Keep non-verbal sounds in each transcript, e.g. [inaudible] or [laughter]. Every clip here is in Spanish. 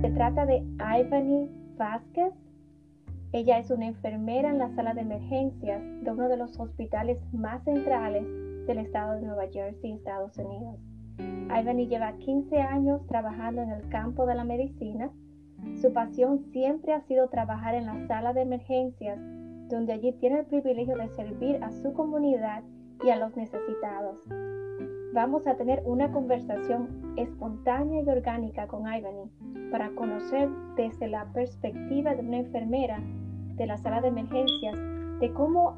Se trata de Ivany Vázquez. Ella es una enfermera en la sala de emergencias de uno de los hospitales más centrales del estado de Nueva Jersey, Estados Unidos. Ivany lleva 15 años trabajando en el campo de la medicina. Su pasión siempre ha sido trabajar en la sala de emergencias, donde allí tiene el privilegio de servir a su comunidad y a los necesitados. Vamos a tener una conversación espontánea y orgánica con Ivany para conocer desde la perspectiva de una enfermera de la sala de emergencias de cómo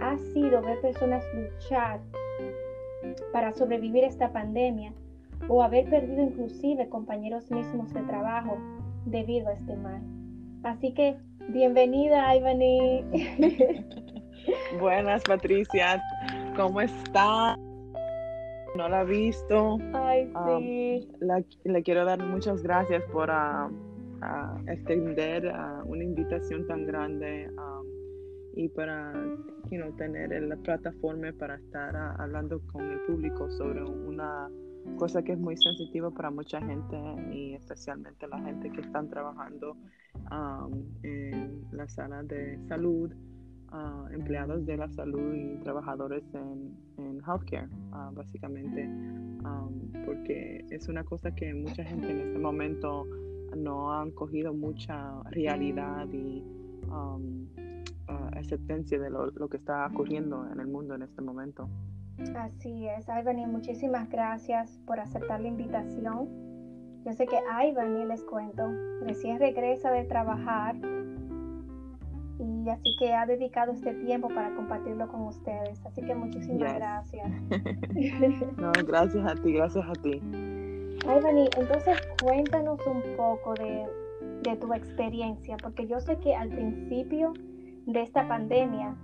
ha sido ver personas luchar para sobrevivir esta pandemia o haber perdido inclusive compañeros mismos de trabajo debido a este mal. Así que bienvenida, Ivany. [laughs] Buenas, Patricia. ¿Cómo está? No la he visto. Ay, sí. le quiero dar muchas gracias por uh, extender una invitación tan grande y para tener la plataforma para estar hablando con el público sobre una cosa que es muy sensitiva para mucha gente y especialmente la gente que están trabajando en la sala de salud, empleados de la salud y trabajadores en, en healthcare, básicamente, porque es una cosa que mucha gente en este momento no han cogido mucha realidad y aceptancia de lo, lo, que está ocurriendo en el mundo en este momento. Así es, Ivany, muchísimas gracias por aceptar la invitación. Yo sé que Ivany, les cuento, recién regresa de trabajar y así que ha dedicado este tiempo para compartirlo con ustedes. Así que muchísimas gracias. [laughs] [laughs] no, gracias a ti, gracias a ti. Ivany, entonces cuéntanos un poco de, de tu experiencia, porque yo sé que al principio de esta pandemia,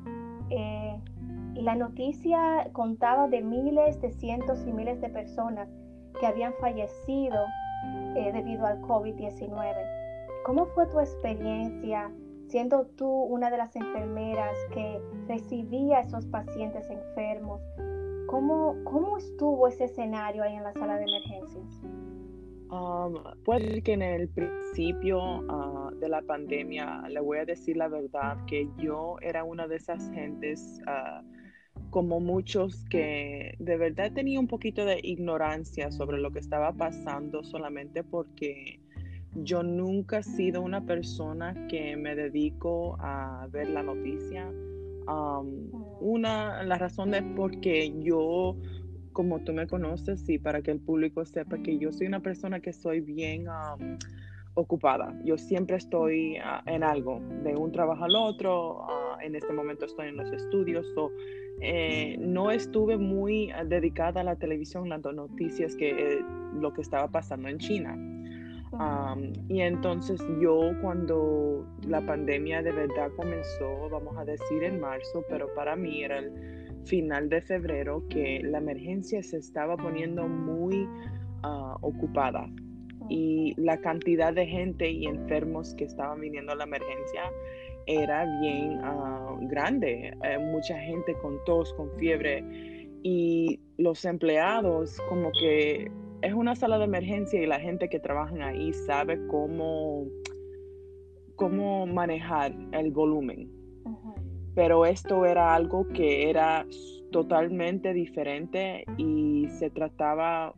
eh, la noticia contaba de miles, de cientos y miles de personas que habían fallecido eh, debido al COVID-19. ¿Cómo fue tu experiencia siendo tú una de las enfermeras que recibía a esos pacientes enfermos? ¿Cómo, cómo estuvo ese escenario ahí en la sala de emergencias? Um, puede que en el principio uh, de la pandemia, le voy a decir la verdad, que yo era una de esas gentes, uh, como muchos, que de verdad tenía un poquito de ignorancia sobre lo que estaba pasando solamente porque yo nunca he sido una persona que me dedico a ver la noticia. Um, una, la razón es porque yo como tú me conoces y para que el público sepa que yo soy una persona que soy bien ocupada. Yo siempre estoy ah, en algo, de un trabajo al otro. Ah, en este momento estoy en los estudios. Eh, no estuve muy ah, dedicada a la televisión, las noticias que eh, lo que estaba pasando en China. Y entonces yo cuando la pandemia de verdad comenzó, vamos a decir en marzo, pero para mí era el final de febrero que la emergencia se estaba poniendo muy ah, ocupada. Y la cantidad de gente y enfermos que estaban viniendo a la emergencia era bien ah, grande. Eh, mucha gente con tos, con fiebre. Y los empleados como que es una sala de emergencia y la gente que trabaja ahí sabe cómo, cómo manejar el volumen. Pero esto era algo que era totalmente diferente y se trataba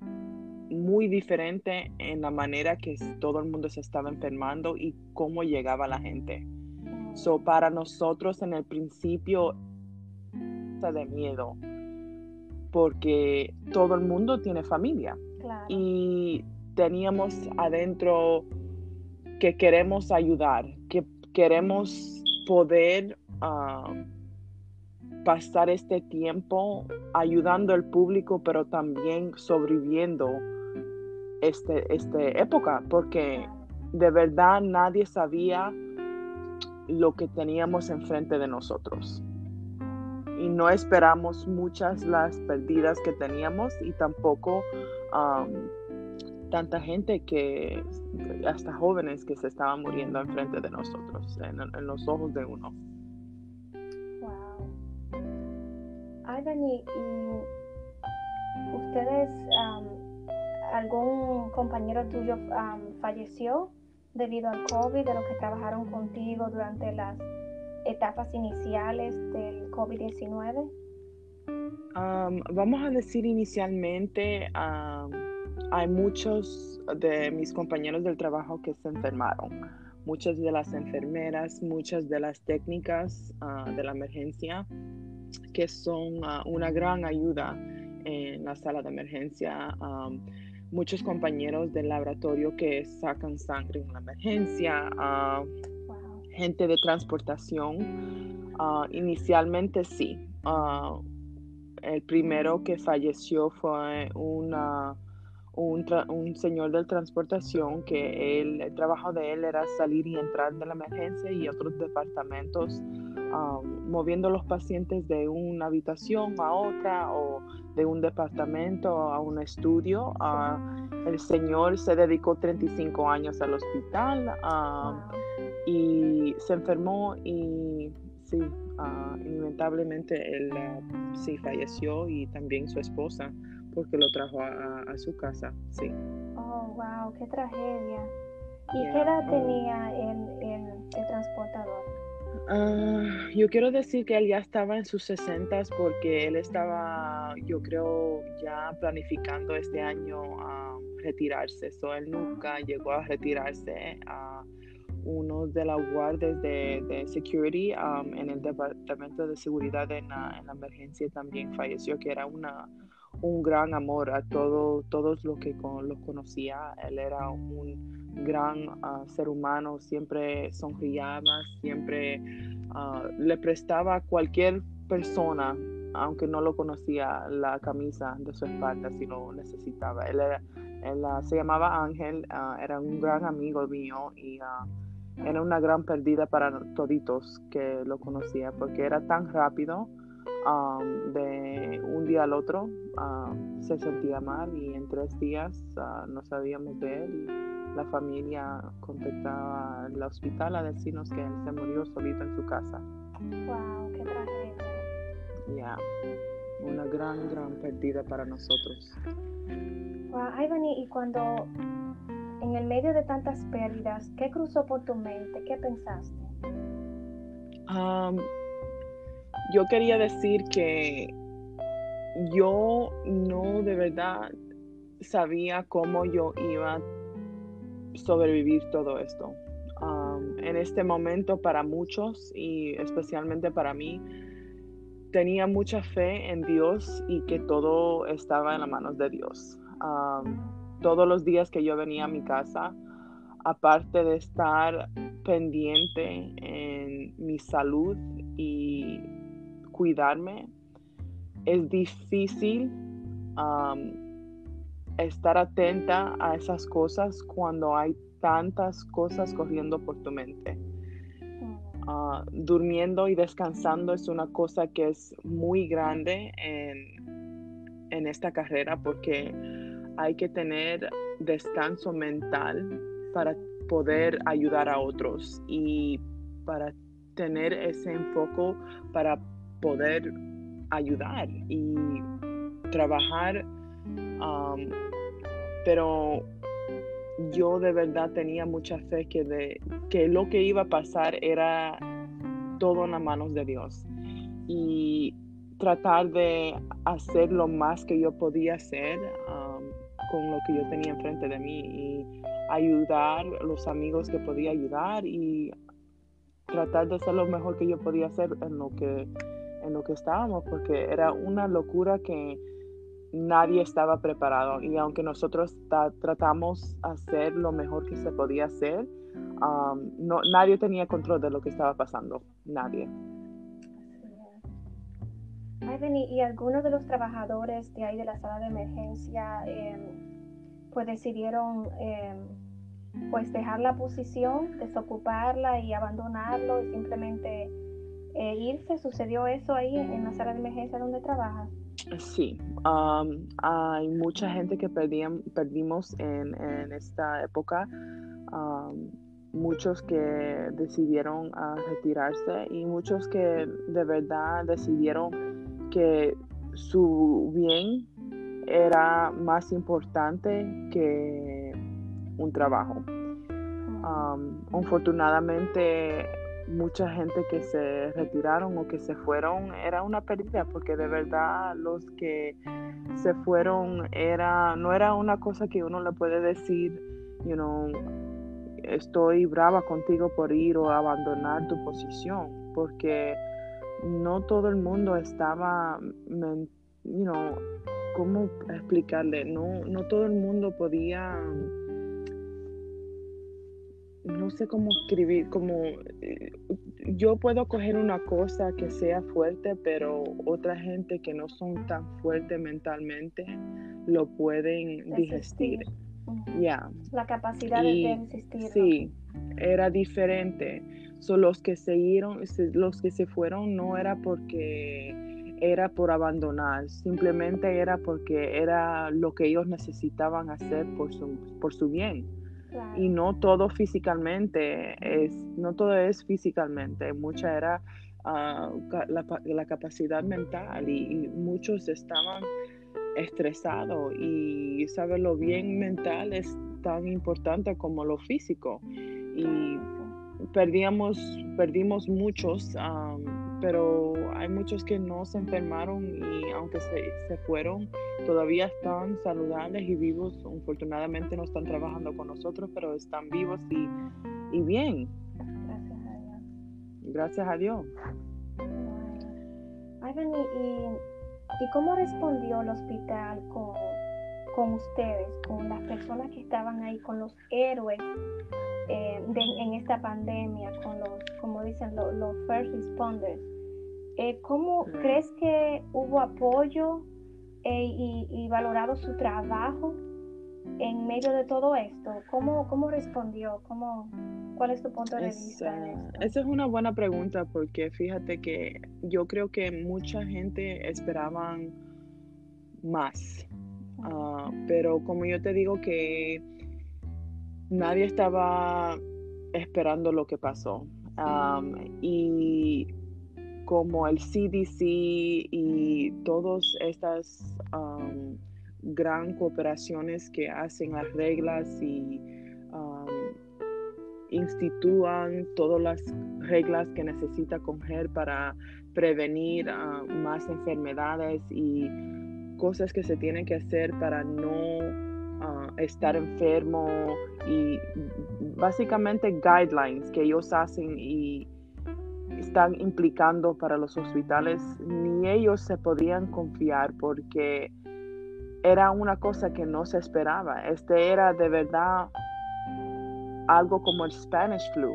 muy diferente en la manera que todo el mundo se estaba enfermando y cómo llegaba la gente. So, para nosotros en el principio de miedo porque todo el mundo tiene familia y teníamos adentro que queremos ayudar, que queremos poder pasar este tiempo ayudando al público, pero también sobreviviendo este, esta época, porque de verdad nadie sabía lo que teníamos enfrente de nosotros. Y no esperamos muchas las perdidas que teníamos y tampoco tanta gente que, hasta jóvenes que se estaban muriendo enfrente de nosotros, en los ojos de uno. y, ustedes, algún compañero tuyo falleció debido al COVID, de los que trabajaron contigo durante las etapas iniciales del COVID-19? Vamos a decir inicialmente, hay muchos de mis compañeros del trabajo que se enfermaron. Muchas de las enfermeras, muchas de las técnicas ah, de la emergencia, que son ah, una gran ayuda en la sala de emergencia. muchos compañeros del laboratorio que sacan sangre en la emergencia, ah, gente de transportación. inicialmente sí, el primero que falleció fue un, un, señor de transportación que el trabajo de él era salir y entrar de la emergencia y otros departamentos um, moviendo los pacientes de una habitación a otra o de un departamento a un estudio. Uh, el señor se dedicó 35 años al hospital um, y se enfermó y sí, uh, lamentablemente él uh, sí falleció y también su esposa porque lo trajo a, su casa, sí. Oh, wow, qué tragedia. ¿Y qué edad tenía el, el, transportador? Ah, yo quiero decir que él ya estaba en sus sesentas porque él estaba, yo creo, ya planificando este año a retirarse. So, él nunca llegó a retirarse. a uno de los guardias de, security um, en el departamento de seguridad en la, emergencia también falleció, que era una, un gran amor a todo, todos los que los conocía. Él era un gran uh, ser humano, siempre sonriaba, siempre uh, le prestaba a cualquier persona, aunque no lo conocía, la camisa de su espalda si lo necesitaba. Él, era, él uh, se llamaba Ángel, era un gran amigo mío y era una gran pérdida para toditos que lo conocía porque era tan rápido um, de un día al otro um, se sentía mal y en tres días uh, no sabíamos de él y la familia contactaba al hospital a decirnos que él se murió solito en su casa. Wow, qué tragedia. Ya, una gran, gran pérdida para nosotros. Wow, Ivani, y cuando en el medio de tantas pérdidas, ¿qué cruzó por tu mente? ¿Qué pensaste? yo quería decir que yo no de verdad sabía cómo yo iba a sobrevivir todo esto. en este momento para muchos y especialmente para mí, tenía mucha fe en Dios y que todo estaba en las manos de Dios todos los días que yo venía a mi casa, aparte de estar pendiente en mi salud y cuidarme, es difícil estar atenta a esas cosas cuando hay tantas cosas corriendo por tu mente. Ah, durmiendo y descansando es una cosa que es muy grande en, en esta carrera porque hay que tener descanso mental para poder ayudar a otros y para tener ese enfoque para poder ayudar y trabajar. Um, pero yo de verdad tenía mucha fe que, de, que lo que iba a pasar era todo en las manos de Dios. Y tratar de hacer lo más que yo podía hacer. Con lo que yo tenía enfrente de mí y ayudar a los amigos que podía ayudar y tratar de hacer lo mejor que yo podía hacer en lo que en lo que estábamos porque era una locura que nadie estaba preparado. Y aunque nosotros tratamos hacer lo mejor que se podía hacer um, no nadie tenía control de lo que estaba pasando. Nadie y algunos de los trabajadores de ahí de la sala de emergencia em, pues decidieron em, pues dejar la posición, desocuparla y abandonarlo y simplemente eh, irse. ¿Sucedió eso ahí en la sala de emergencia donde trabajas? Sí, um, hay mucha gente que perdimos en, esta época. Um, muchos que decidieron ah, retirarse y muchos que de verdad decidieron que su bien era más importante que un trabajo. Um, afortunadamente, mucha gente que se retiraron o que se fueron era una pérdida porque de verdad los que se fueron era no era una cosa que uno le puede decir you know estoy brava contigo por ir o abandonar tu posición porque no todo el mundo estaba you know cómo explicarle no no todo el mundo podía no sé cómo escribir, como eh, yo puedo coger una cosa que sea fuerte, pero otra gente que no son tan fuertes mentalmente lo pueden digestir. Ya. La capacidad de resistir. Sí, era diferente. Son los que siguieron, los que se fueron no era porque era por abandonar, simplemente era porque era lo que ellos necesitaban hacer por su, por su bien. Y no todo físicamente, es, no todo es físicamente, mucha era ah, la, capacidad mental y, muchos estaban estresados y saber lo bien mental es tan importante como lo físico. Y perdíamos, perdimos muchos pero hay muchos que no se enfermaron y aunque se, se, fueron, todavía están saludables y vivos. Afortunadamente no están trabajando con nosotros, pero están vivos y, y bien. Gracias a Dios. Gracias a Dios. Ivan, ¿y, y, cómo respondió el hospital con, con ustedes, con las personas que estaban ahí, con los héroes eh, en esta pandemia, con los, como dicen, los, los first responders? Eh, ¿Cómo crees que hubo apoyo eh, y, valorado su trabajo en medio de todo esto? ¿Cómo, cómo respondió? ¿Cómo, ¿Cuál es tu punto de vista? esa es una buena pregunta porque fíjate que yo creo que mucha gente esperaba más. Ah, pero como yo te digo que nadie estaba esperando lo que pasó. y como el CDC y todas estas um, gran cooperaciones que hacen las reglas y um, todas las reglas que necesita coger para prevenir uh, más enfermedades y cosas que se tienen que hacer para no uh, estar enfermo y básicamente guidelines que ellos hacen y están implicando para los hospitales, ni ellos se podían confiar porque era una cosa que no se esperaba. Este era de verdad algo como el Spanish flu.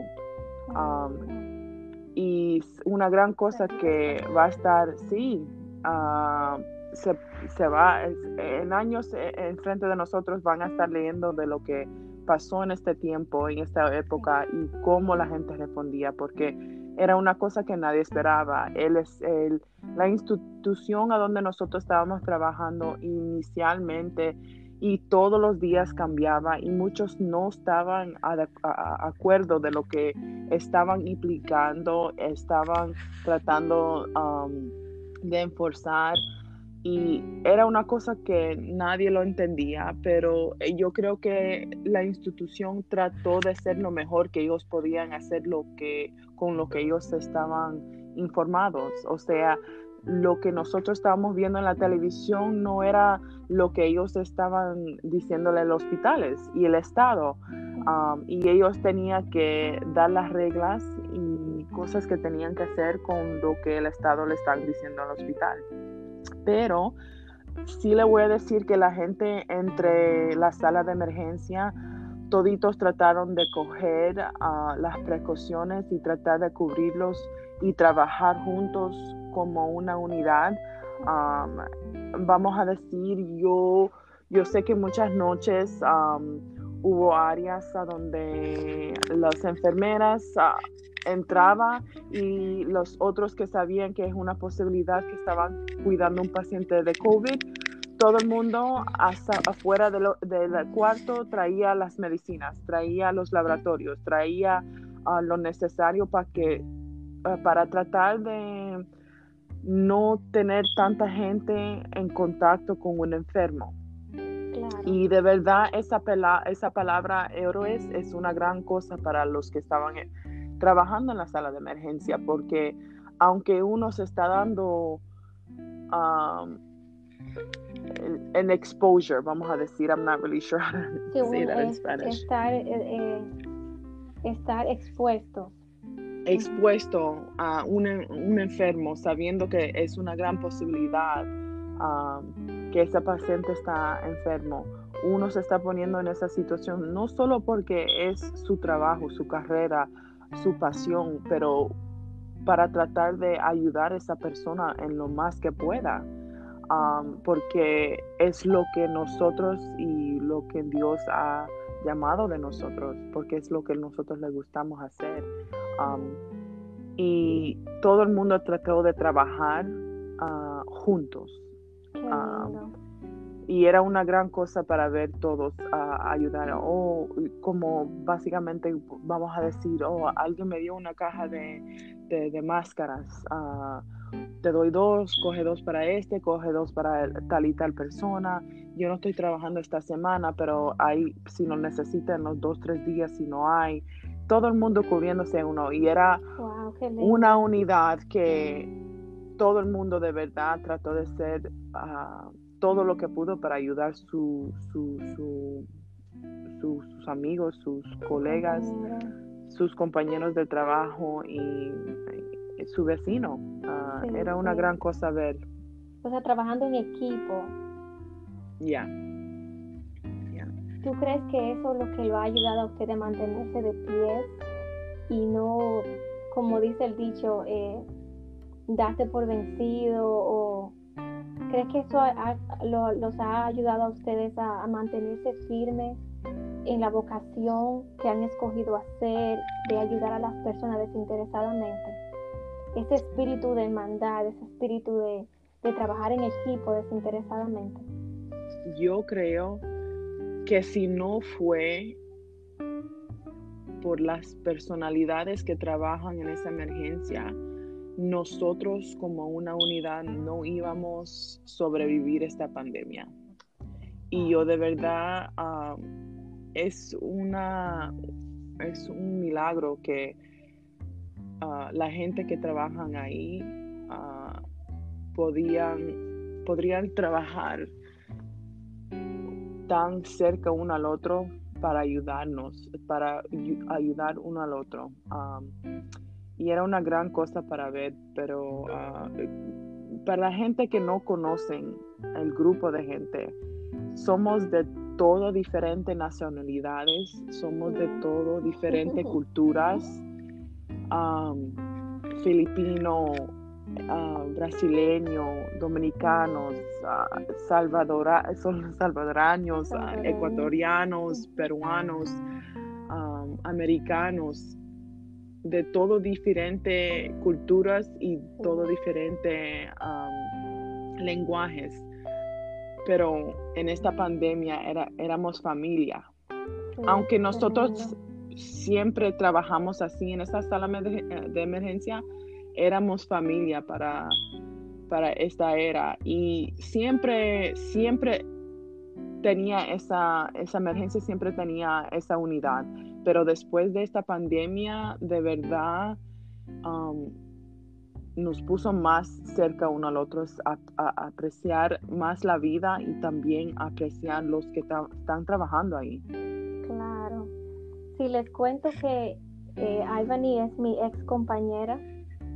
Um, y una gran cosa que va a estar, sí, uh, se, se, va, en años e, en frente de nosotros van a estar leyendo de lo que pasó en este tiempo, en esta época y cómo la gente respondía, porque era una cosa que nadie esperaba. Él es el, la institución a donde nosotros estábamos trabajando inicialmente y todos los días cambiaba y muchos no estaban a, acuerdo de lo que estaban implicando, estaban tratando de enforzar y era una cosa que nadie lo entendía, pero yo creo que la institución trató de hacer lo mejor que ellos podían hacer lo que con lo que ellos estaban informados, o sea, lo que nosotros estábamos viendo en la televisión no era lo que ellos estaban diciéndole a los hospitales y el Estado. Um, y ellos tenían que dar las reglas y cosas que tenían que hacer con lo que el Estado le estaba diciendo al hospital pero sí le voy a decir que la gente entre la sala de emergencia, toditos trataron de coger ah, las precauciones y tratar de cubrirlos y trabajar juntos como una unidad. vamos a decir, yo, yo sé que muchas noches hubo áreas a donde las enfermeras ah, entraba y los otros que sabían que es una posibilidad que estaban cuidando un paciente de COVID, todo el mundo hasta afuera del cuarto traía las medicinas, traía los laboratorios, traía ah, lo necesario para que ah, para tratar de no tener tanta gente en contacto con un enfermo. Y de verdad esa, esa palabra héroes es una gran cosa para los que estaban trabajando en la sala de emergencia, porque aunque uno se está dando um, el, exposure, vamos a decir, I'm not really sure how to say that in Spanish. Estar, eh, eh, estar expuesto. Expuesto a un, un, enfermo, sabiendo que es una gran posibilidad um, que ese paciente está enfermo. Uno se está poniendo en esa situación no solo porque es su trabajo, su carrera, su pasión, pero para tratar de ayudar a esa persona en lo más que pueda. Um, porque es lo que nosotros y lo que Dios ha llamado de nosotros, porque es lo que nosotros le gustamos hacer. Um, y todo el mundo trató de trabajar uh, juntos. Um, y era una gran cosa para ver todos a ayudar. O como básicamente vamos a decir, oh, alguien me dio una caja de, de, máscaras. Uh, te doy dos, coge dos para este, coge dos para tal y tal persona. Yo no estoy trabajando esta semana, pero ahí si lo necesitan los dos, tres días, si no hay. Todo el mundo cubriéndose uno. Y era una unidad que todo el mundo de verdad trató de ser uh, todo lo que pudo para ayudar su, su, sus amigos, sus colegas, sus compañeros de trabajo y, su vecino. Ah, era una gran cosa ver. O sea, trabajando en equipo. Ya. ¿Tú crees que eso es lo que lo ha ayudado a usted a mantenerse de pie y no, como dice el dicho, eh, darse por vencido o ¿Crees que eso los ha ayudado a ustedes a, mantenerse firmes en la vocación que han escogido hacer de ayudar a las personas desinteresadamente? Ese espíritu de hermandad, ese espíritu de, de trabajar en equipo desinteresadamente. Yo creo que si no fue por las personalidades que trabajan en esa emergencia, nosotros como una unidad no íbamos a sobrevivir esta pandemia. Y yo de verdad es una es un milagro que ah, la gente que trabajan ahí uh, podían, podrían trabajar tan cerca uno al otro para ayudarnos, para ayudar uno al otro y era una gran cosa para ver, pero ah, para la gente que no conocen el grupo de gente, somos de todo diferentes nacionalidades, somos de todo diferentes culturas, filipino, uh, brasileño, dominicanos, uh, son salvadoranos, ecuatorianos, peruanos, americanos de todo diferentes culturas y todo diferentes lenguajes. Pero en esta pandemia era, éramos familia. Aunque nosotros siempre trabajamos así en esa sala de emergencia, éramos familia para, para esta era. Y siempre, siempre tenía esa, esa emergencia, siempre tenía esa unidad pero después de esta pandemia, de verdad, um, nos puso más cerca uno al otro, a, apreciar más la vida y también apreciar los que están trabajando ahí. Claro. Si les cuento que eh, es mi ex compañera,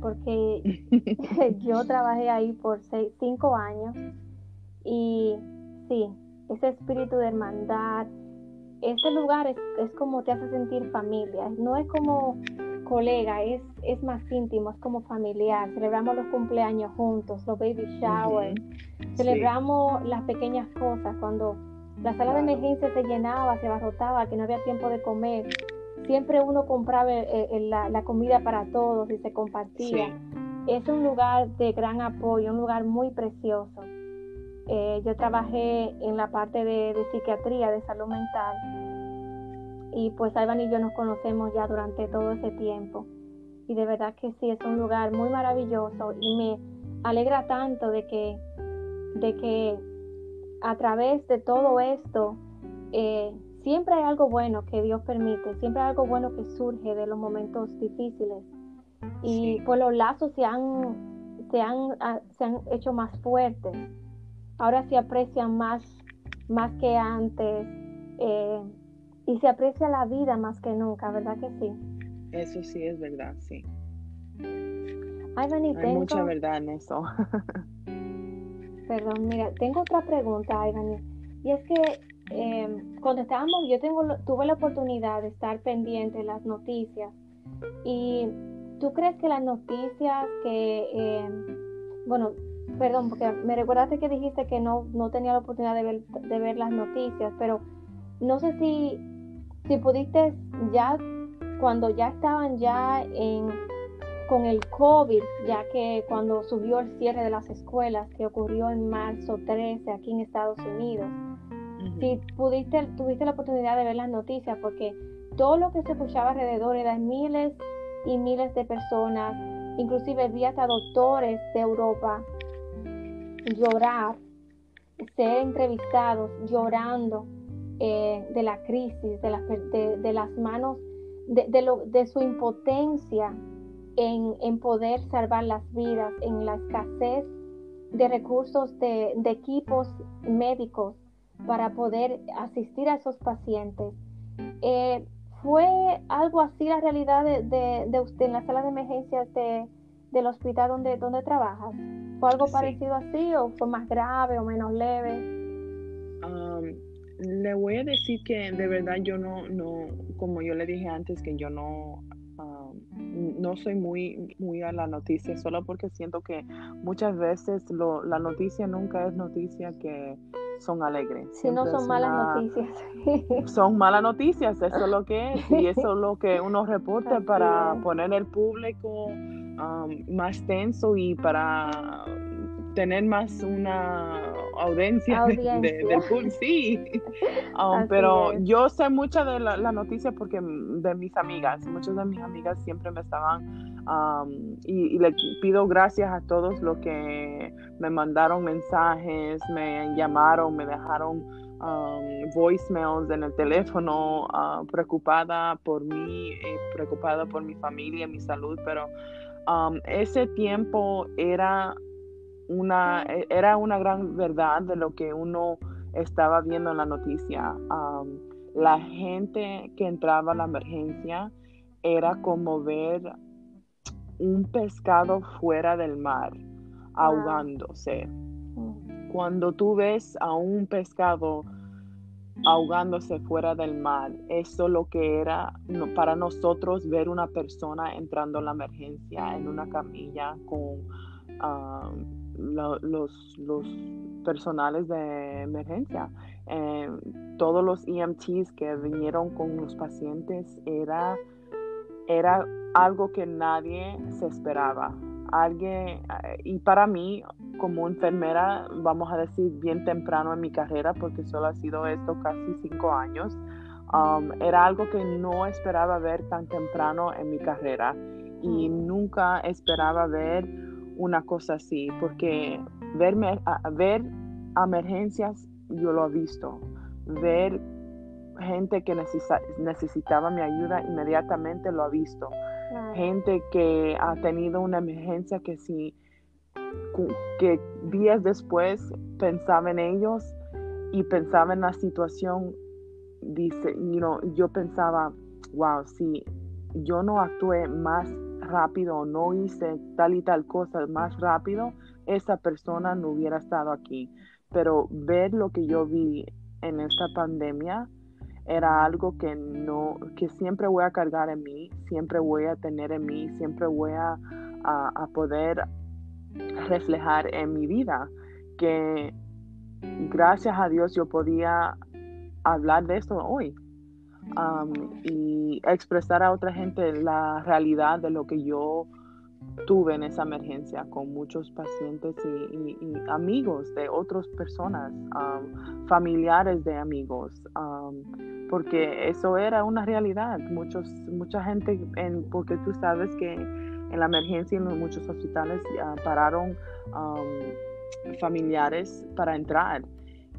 porque [laughs] yo trabajé ahí por cinco años y sí, ese espíritu de hermandad, este lugar es, es, como te hace sentir familia, no es como colega, es, es más íntimo, es como familiar. Celebramos los cumpleaños juntos, los baby showers, celebramos las pequeñas cosas, cuando la sala de emergencia se llenaba, se abarrotaba, que no había tiempo de comer. Siempre uno compraba eh, eh, la, comida para todos y se compartía. Es un lugar de gran apoyo, un lugar muy precioso. Eh, yo trabajé en la parte de, psiquiatría, de salud mental, y pues Alban y yo nos conocemos ya durante todo ese tiempo. Y de verdad que sí, es un lugar muy maravilloso y me alegra tanto de que, de que a través de todo esto, eh, siempre hay algo bueno que Dios permite, siempre hay algo bueno que surge de los momentos difíciles. Y pues los lazos se han, se han, ah, se han hecho más fuertes. Ahora se aprecian más, más que antes. Eh, y se aprecia la vida más que nunca, ¿verdad que sí? Eso sí es verdad, sí. Hay mucha verdad en eso. [laughs] Perdón, mira, tengo otra pregunta, Ivani. Y es que em, cuando estábamos, yo tengo, tuve la oportunidad de estar pendiente de las noticias. Y tú crees que las noticias que, em, bueno, perdón, porque me recordaste que dijiste que no, no tenía la oportunidad de ver, de ver las noticias, pero no sé si, si pudiste ya, cuando ya estaban ya en con el COVID, ya que cuando subió el cierre de las escuelas, que ocurrió en marzo 13 aquí en Estados Unidos, si pudiste, tuviste la oportunidad de ver las noticias, porque todo lo que se escuchaba alrededor eran miles y miles de personas, inclusive vi hasta doctores de Europa llorar, ser entrevistados llorando eh, de la crisis, de, de, las manos, de, lo, de su impotencia en, poder salvar las vidas, en la escasez de recursos de, equipos médicos para poder asistir a esos pacientes. Eh, ¿Fue algo así la realidad de, usted en la sala de emergencias del hospital donde, donde trabajas? ¿Fue algo parecido así o fue más grave o menos leve? Um, le voy a decir que de verdad yo no, no, como yo le dije antes, que yo no no soy muy, muy a la noticia, solo porque siento que muchas veces lo, la noticia nunca es noticia que son alegres. Si no son malas noticias. Son malas noticias, eso es lo que es, y eso es lo que uno reporta [laughs] para poner el público más tenso y para tener más una audiencia, De, del público, sí. [laughs] Um, pero yo sé mucha de la, la, noticia porque de mis amigas, muchas de mis amigas siempre me estaban um, y, le pido gracias a todos los que me mandaron mensajes, me llamaron, me dejaron um, voicemails en el teléfono, uh, preocupada por mí, eh, preocupada por mi familia, mi salud, pero ese tiempo era una, era una gran verdad de lo que uno estaba viendo en la noticia. la gente que entraba a la emergencia era como ver un pescado fuera del mar ahogándose. Mm. Cuando tú ves a un pescado ahogándose fuera del mar, eso lo que era para nosotros ver una persona entrando en la emergencia en una camilla con los, personales de emergencia. Eh, todos los EMTs que vinieron con los pacientes era, era algo que nadie se esperaba. Alguien, eh, y para mí, como enfermera, vamos a decir bien temprano en mi carrera, porque solo ha sido esto casi cinco años, um, era algo que no esperaba ver tan temprano en mi carrera y mm. nunca esperaba ver una cosa así, porque verme, ver emergencias yo lo he visto, ver gente que necesitaba mi ayuda inmediatamente lo he visto, gente que ha tenido una emergencia que si que días después pensaba en ellos y pensaba en la situación, dice, you yo pensaba, wow, si yo no actué más rápido no hice tal y tal cosa más rápido, esa persona no hubiera estado aquí. Pero ver lo que yo vi en esta pandemia era algo que no, que siempre voy a cargar en mí, siempre voy a tener en mí, siempre voy a, a, poder reflejar en mi vida. Que gracias a Dios yo podía hablar de esto hoy y expresar a otra gente la realidad de lo que yo tuve en esa emergencia con muchos pacientes y, amigos de otras personas, familiares de amigos, porque eso era una realidad. Muchos, mucha gente, en, porque tú sabes que en la emergencia en muchos hospitales pararon familiares para entrar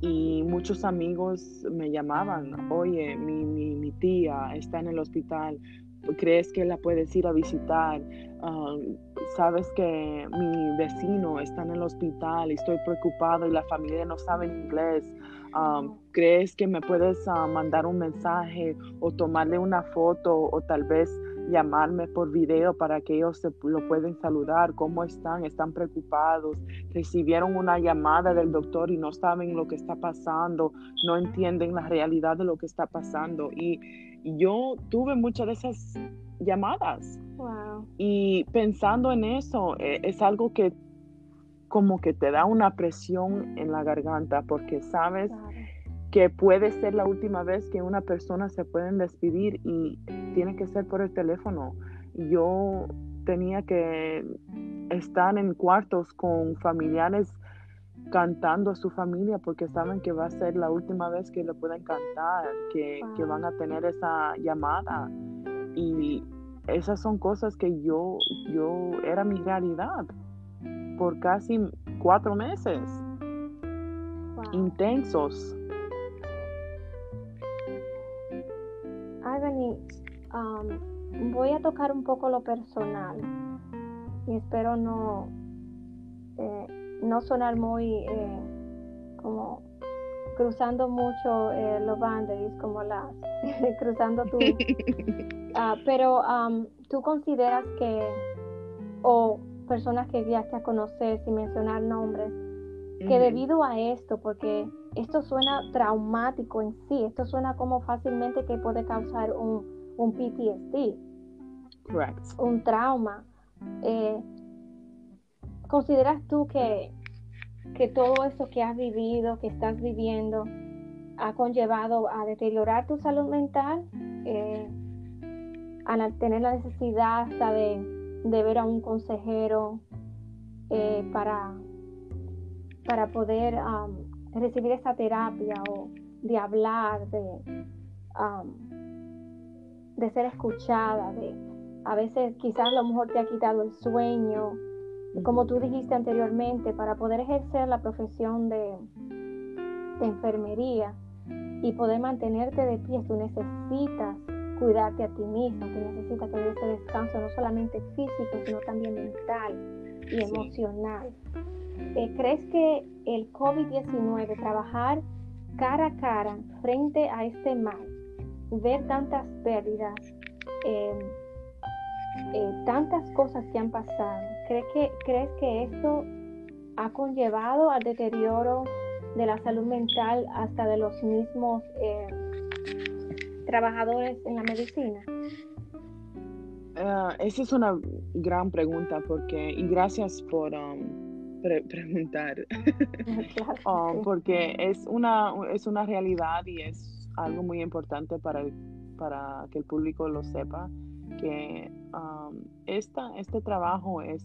y muchos amigos me llamaban, oye, mi, mi, mi tía está en el hospital, ¿crees que la puedes ir a visitar? Ah, sabes que mi vecino está en el hospital y estoy preocupado y la familia no sabe inglés. Ah, ¿Crees que me puedes ah, mandar un mensaje o tomarle una foto o tal vez llamarme por video para que ellos se lo pueden saludar? ¿Cómo están? ¿Están preocupados? ¿Recibieron una llamada del doctor y no saben lo que está pasando? ¿No entienden la realidad de lo que está pasando? Y, yo tuve muchas de esas llamadas. Y pensando en eso, eh, es algo que como que te da una presión en la garganta porque sabes que puede ser la última vez que una persona se puede despedir y tiene que ser por el teléfono. Yo tenía que estar en cuartos con familiares cantando a su familia porque saben que va a ser la última vez que le pueden cantar, que, que van a tener esa llamada. Y esas son cosas que yo, yo era mi realidad por casi cuatro meses intensos. Ay, um, voy a tocar un poco lo personal y espero no, eh, no sonar muy eh, como cruzando mucho eh, los boundaries, como las [laughs] cruzando tu [laughs] Ah, pero tú consideras que, o personas que llegaste a conocer, sin mencionar nombres, que debido a esto, porque esto suena traumático en sí, esto suena como fácilmente que puede causar un, un PTSD, un trauma. Eh, ¿Consideras tú que, que todo eso que has vivido, que estás viviendo, ha conllevado a deteriorar tu salud mental? Eh, al tener la necesidad de, ver a un consejero eh, para, para poder recibir esa terapia o de hablar, de, de ser escuchada, de a veces quizás a lo mejor te ha quitado el sueño, como tú dijiste anteriormente, para poder ejercer la profesión de, de enfermería y poder mantenerte de pie, tú necesitas cuidarte a ti mismo, tú necesitas tener ese descanso no solamente físico, sino también mental y emocional. ¿Crees que el COVID-19, trabajar cara a cara frente a este mal, ver tantas pérdidas, em, eh, tantas cosas que han pasado, ¿crees que, ¿crees que esto ha conllevado al deterioro de la salud mental hasta de los mismos eh, trabajadores en la medicina? Ah, esa es una gran pregunta porque y gracias por um, preguntar. [laughs] Um, porque es una es una realidad y es algo muy importante para para que el público lo sepa que um, esta, este trabajo es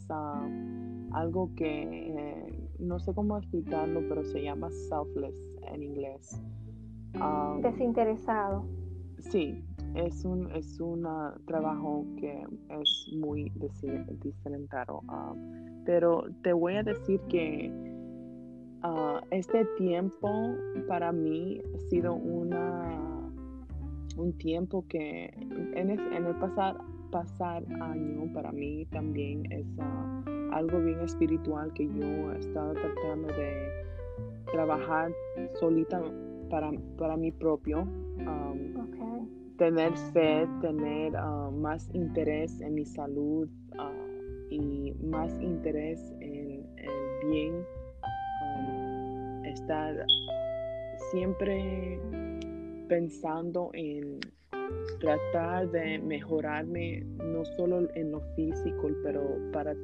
algo que eh, no sé cómo explicarlo pero se llama selfless en inglés. Desinteresado. Sí, es un es un trabajo que es muy diferentado, ah, pero te voy a decir que ah, este tiempo para mí ha sido una un tiempo que en el, en el pasar pasar año para mí también es ah, algo bien espiritual que yo he estado tratando de trabajar solita para, para mí propio tener fe, tener ah, más interés en mi salud y más interés en el bien, ah, estar siempre pensando en tratar de mejorarme no solo en lo físico, pero para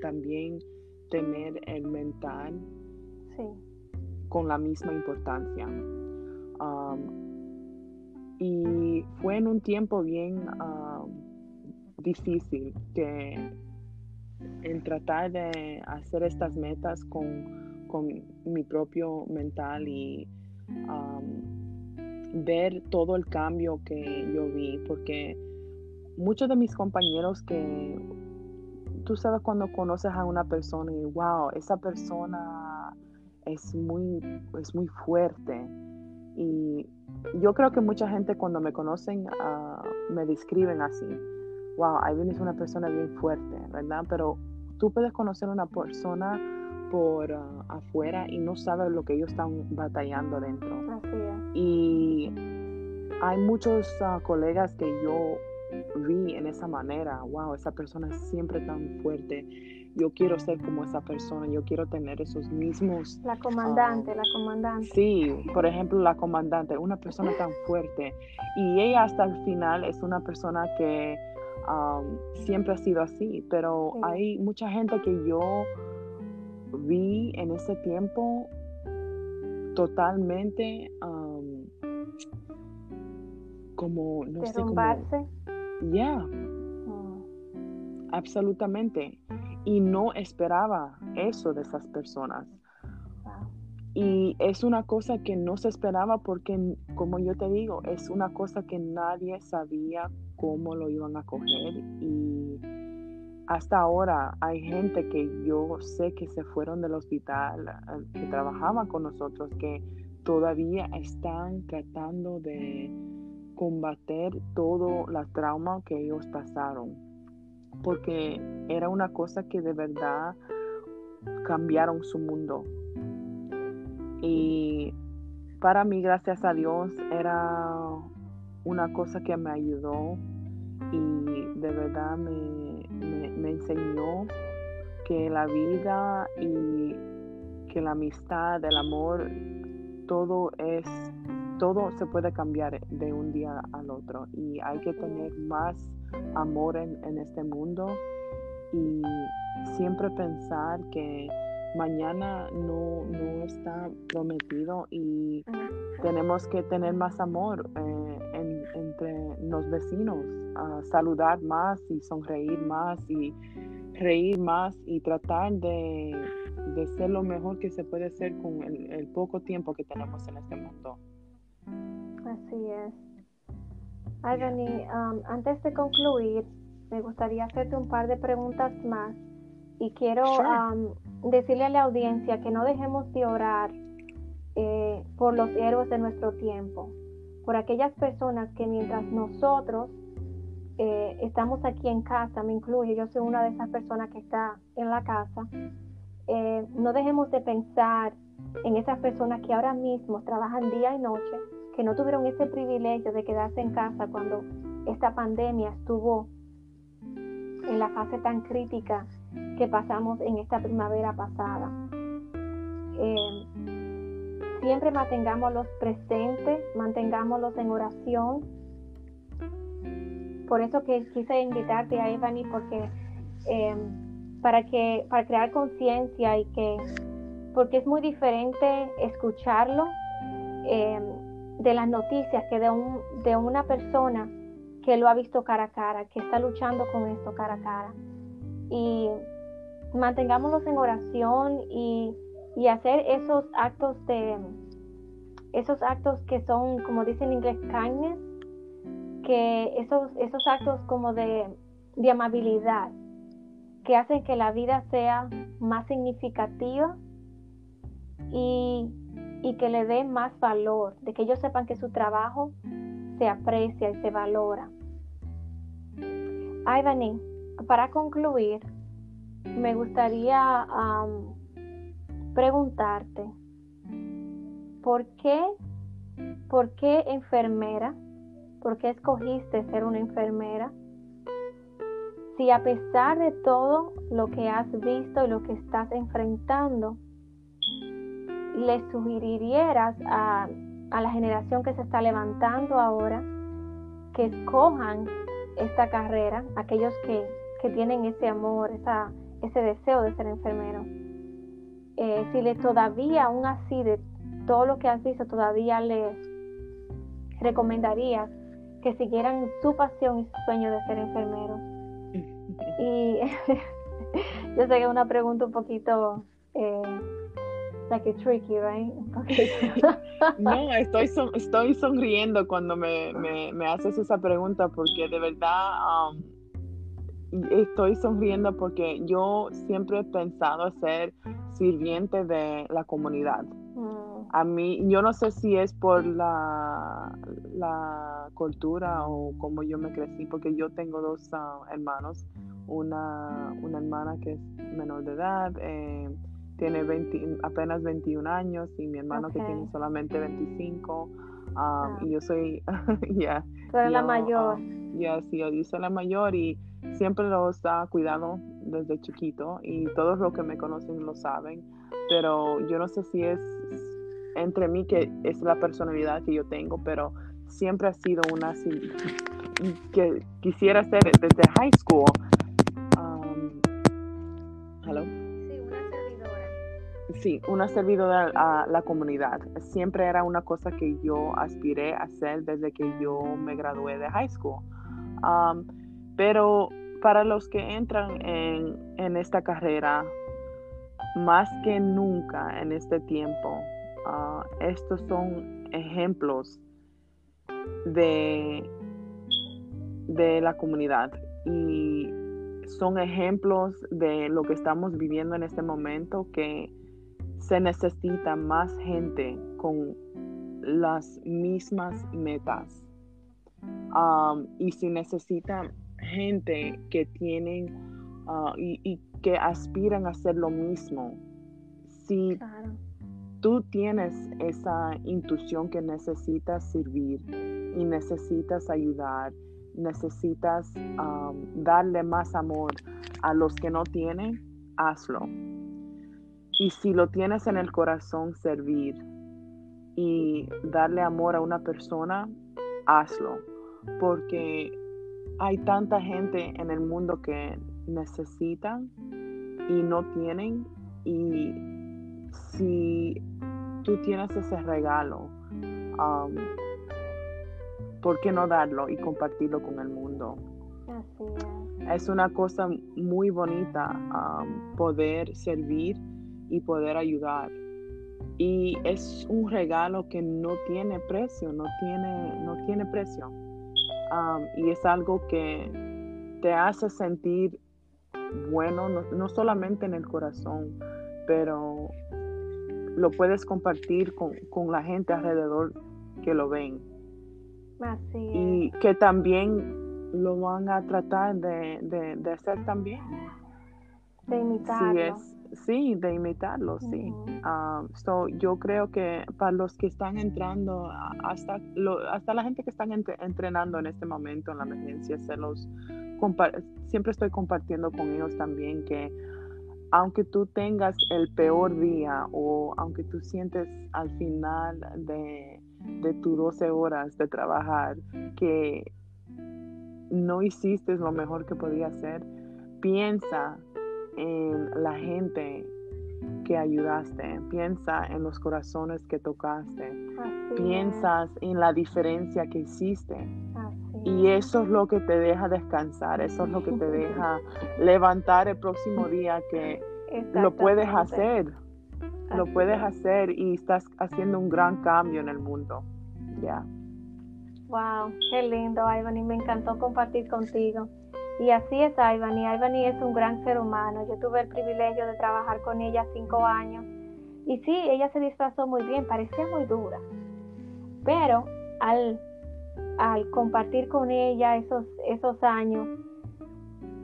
también tener el mental con la misma importancia. Y fue en un tiempo bien ah, difícil que en tratar de hacer estas metas con, mi propio mental y ver todo el cambio que yo vi, porque muchos de mis compañeros que tú sabes cuando conoces a una persona y wow, esa persona es muy, es muy fuerte. Y yo creo que mucha gente cuando me conocen ah, me describen así. Wow, Ivan es una persona bien fuerte, ¿verdad? Pero tú puedes conocer a una persona por ah, afuera y no sabes lo que ellos están batallando dentro. Así es. Y hay muchos ah, colegas que yo vi en esa manera, wow, esa persona es siempre tan fuerte. Yo quiero ser como esa persona, yo quiero tener esos mismos... La comandante, la comandante. Sí, por ejemplo, la comandante, una persona tan fuerte. Y ella hasta el final es una persona que siempre ha sido así, pero hay mucha gente que yo vi en ese tiempo totalmente como, no sé cómo... Ya. Mm. Absolutamente. Y no esperaba eso de esas personas. Y es una cosa que no se esperaba porque, como yo te digo, es una cosa que nadie sabía cómo lo iban a coger. Y hasta ahora hay gente que yo sé que se fueron del hospital, eh, que trabajaban con nosotros, que todavía están tratando de combater todo la trauma que ellos pasaron, porque era una cosa que de verdad cambiaron su mundo. Y para mí, gracias a Dios, era una cosa que me ayudó y de verdad me, me enseñó que la vida y que la amistad, el amor, todo es todo se puede cambiar de un día al otro. Y hay que tener más amor en, este mundo y siempre pensar que mañana no, está prometido y tenemos que tener más amor eh, entre los vecinos, saludar más y sonreír más y reír más y tratar de, ser lo mejor que se puede hacer con el poco tiempo que tenemos en este mundo. Así es. Agani, um, antes de concluir, me gustaría hacerte un par de preguntas más y quiero um, decirle a la audiencia que no dejemos de orar eh, por los héroes de nuestro tiempo, por aquellas personas que mientras nosotros eh, estamos aquí en casa, me incluyo, yo soy una de esas personas que está en la casa, eh, no dejemos de pensar en esas personas que ahora mismo trabajan día y noche que no tuvieron ese privilegio de quedarse en casa cuando esta pandemia estuvo en la fase tan crítica que pasamos en esta primavera pasada. Eh, siempre mantengámoslos presentes, mantengámoslos en oración. Por eso que quise invitarte a Evany porque eh, para que para crear conciencia y que porque es muy diferente escucharlo eh, de las noticias que de, un, de una persona que lo ha visto cara a cara, que está luchando con esto cara a cara. Y mantengámonos en oración y, y hacer esos actos de esos actos que son, como dicen en inglés, kindness, que esos, esos actos como de, de amabilidad, que hacen que la vida sea más significativa y y que le dé más valor, de que ellos sepan que su trabajo se aprecia y se valora. Ivani, para concluir, me gustaría preguntarte, ¿por qué, ¿por qué enfermera? ¿Por qué escogiste ser una enfermera? Si a pesar de todo lo que has visto y lo que estás enfrentando, le sugirieras a, la generación que se está levantando ahora que escojan esta carrera, aquellos que, tienen ese amor, esa, ese deseo de ser enfermero. Eh, si le todavía, aún así, de todo lo que has visto, todavía les recomendarías que siguieran su pasión y su sueño de ser enfermeros. [laughs] Y [laughs] yo sé que es una pregunta un poquito eh, like tricky, right? [laughs] no, estoy, estoy sonriendo cuando me, me, haces esa pregunta porque de verdad um, estoy sonriendo porque yo siempre he pensado ser sirviente de la comunidad. Mm. A mí, yo no sé si es por la, la cultura o como yo me crecí, porque yo tengo dos ah, hermanos, una, una hermana que es menor de edad, eh, tiene 20, apenas 21 años y mi hermano que tiene solamente 25. Ah, y yo soy, [laughs] ya. la mayor. ya, sí, yo soy la mayor y siempre los ha cuidado desde chiquito y todos los que me conocen lo saben, pero yo no sé si es entre mí que es la personalidad que yo tengo, pero siempre ha sido una que quisiera ser desde high school. Um, hello. Sí, una servidora. Sí, una servidora a la comunidad. Siempre era una cosa que yo aspiré a hacer desde que yo me gradué de high school. Um, pero para los que entran en, esta carrera, más que nunca en este tiempo, ah, estos son ejemplos de, de la comunidad y son ejemplos de lo que estamos viviendo en este momento que se necesita más gente con las mismas metas. Ah, y si necesitan gente que tienen ah, y, que aspiran a hacer lo mismo. Si tú tienes esa intuición que necesitas servir y necesitas ayudar, necesitas darle más amor a los que no tienen, hazlo. Y si lo tienes en el corazón, servir y darle amor a una persona, hazlo. Porque hay tanta gente en el mundo que necesitan y no tienen y si tú tienes ese regalo, um, ¿por qué no darlo y compartirlo con el mundo? es. una cosa muy bonita um, poder servir y poder ayudar. Y es un regalo que no tiene precio, no tiene, no tiene precio y es algo que te hace sentir bueno, no, solamente en el corazón, pero lo puedes compartir con, la gente alrededor que lo ven. Y que también lo van a tratar de, de, hacer también. De imitarlo. Sí, de imitarlo, sí. Ah, yo creo que para los que están entrando, hasta, hasta la gente que están entrenando en este momento en la emergencia, se los siempre estoy compartiendo con ellos también que aunque tú tengas el peor día o aunque tú sientes al final de, de tus 12 horas de trabajar que no hiciste lo mejor que podías hacer, piensa en la gente que ayudaste, piensa en los corazones que tocaste, piensas en la diferencia que hiciste. y eso es lo que te deja descansar, eso es lo que te [laughs] deja levantar el próximo día que lo puedes hacer, lo puedes hacer y estás haciendo un gran cambio en el mundo. Ya. Wow, qué lindo, Ivan, y me encantó compartir contigo. Y así es Ivani. Ivani es un gran ser humano. Yo tuve el privilegio de trabajar con ella cinco años. Y sí, ella se disfrazó muy bien, parecía muy dura. Pero al, al compartir con ella esos, esos años,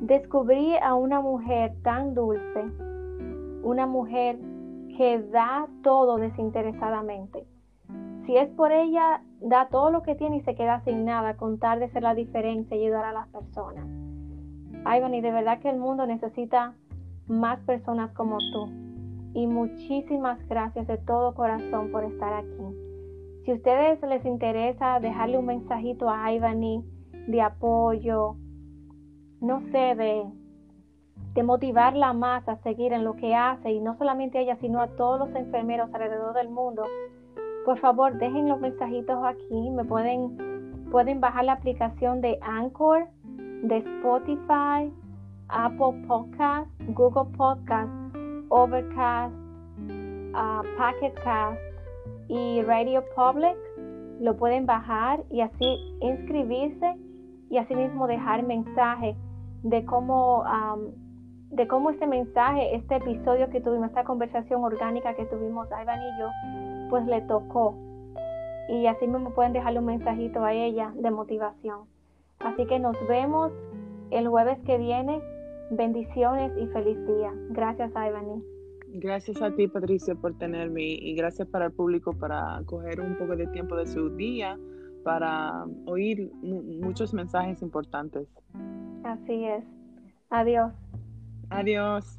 descubrí a una mujer tan dulce, una mujer que da todo desinteresadamente. Si es por ella, da todo lo que tiene y se queda sin nada, contar de ser la diferencia y ayudar a las personas. Ivan, de verdad que el mundo necesita más personas como tú. Y muchísimas gracias de todo corazón por estar aquí. Si a ustedes les interesa dejarle un mensajito a Ivani de apoyo, no sé, de, de motivarla más a seguir en lo que hace, y no solamente a ella, sino a todos los enfermeros alrededor del mundo, por favor dejen los mensajitos aquí. Me pueden, pueden bajar la aplicación de Anchor de Spotify, Apple Podcast, Google Podcast, Overcast, uh, Pocket Cast y Radio Public. Lo pueden bajar y así inscribirse y así mismo dejar mensaje de cómo, de cómo este mensaje, este episodio que tuvimos, esta conversación orgánica que tuvimos Ivan y yo, pues le tocó. Y así me pueden dejarle un mensajito a ella de motivación. Así que nos vemos el jueves que viene. Bendiciones y feliz día. Gracias, Ivany. Gracias a ti, Patricia, por tenerme y gracias para el público para coger un poco de tiempo de su día para oír muchos mensajes importantes. Así es. Adiós. Adiós.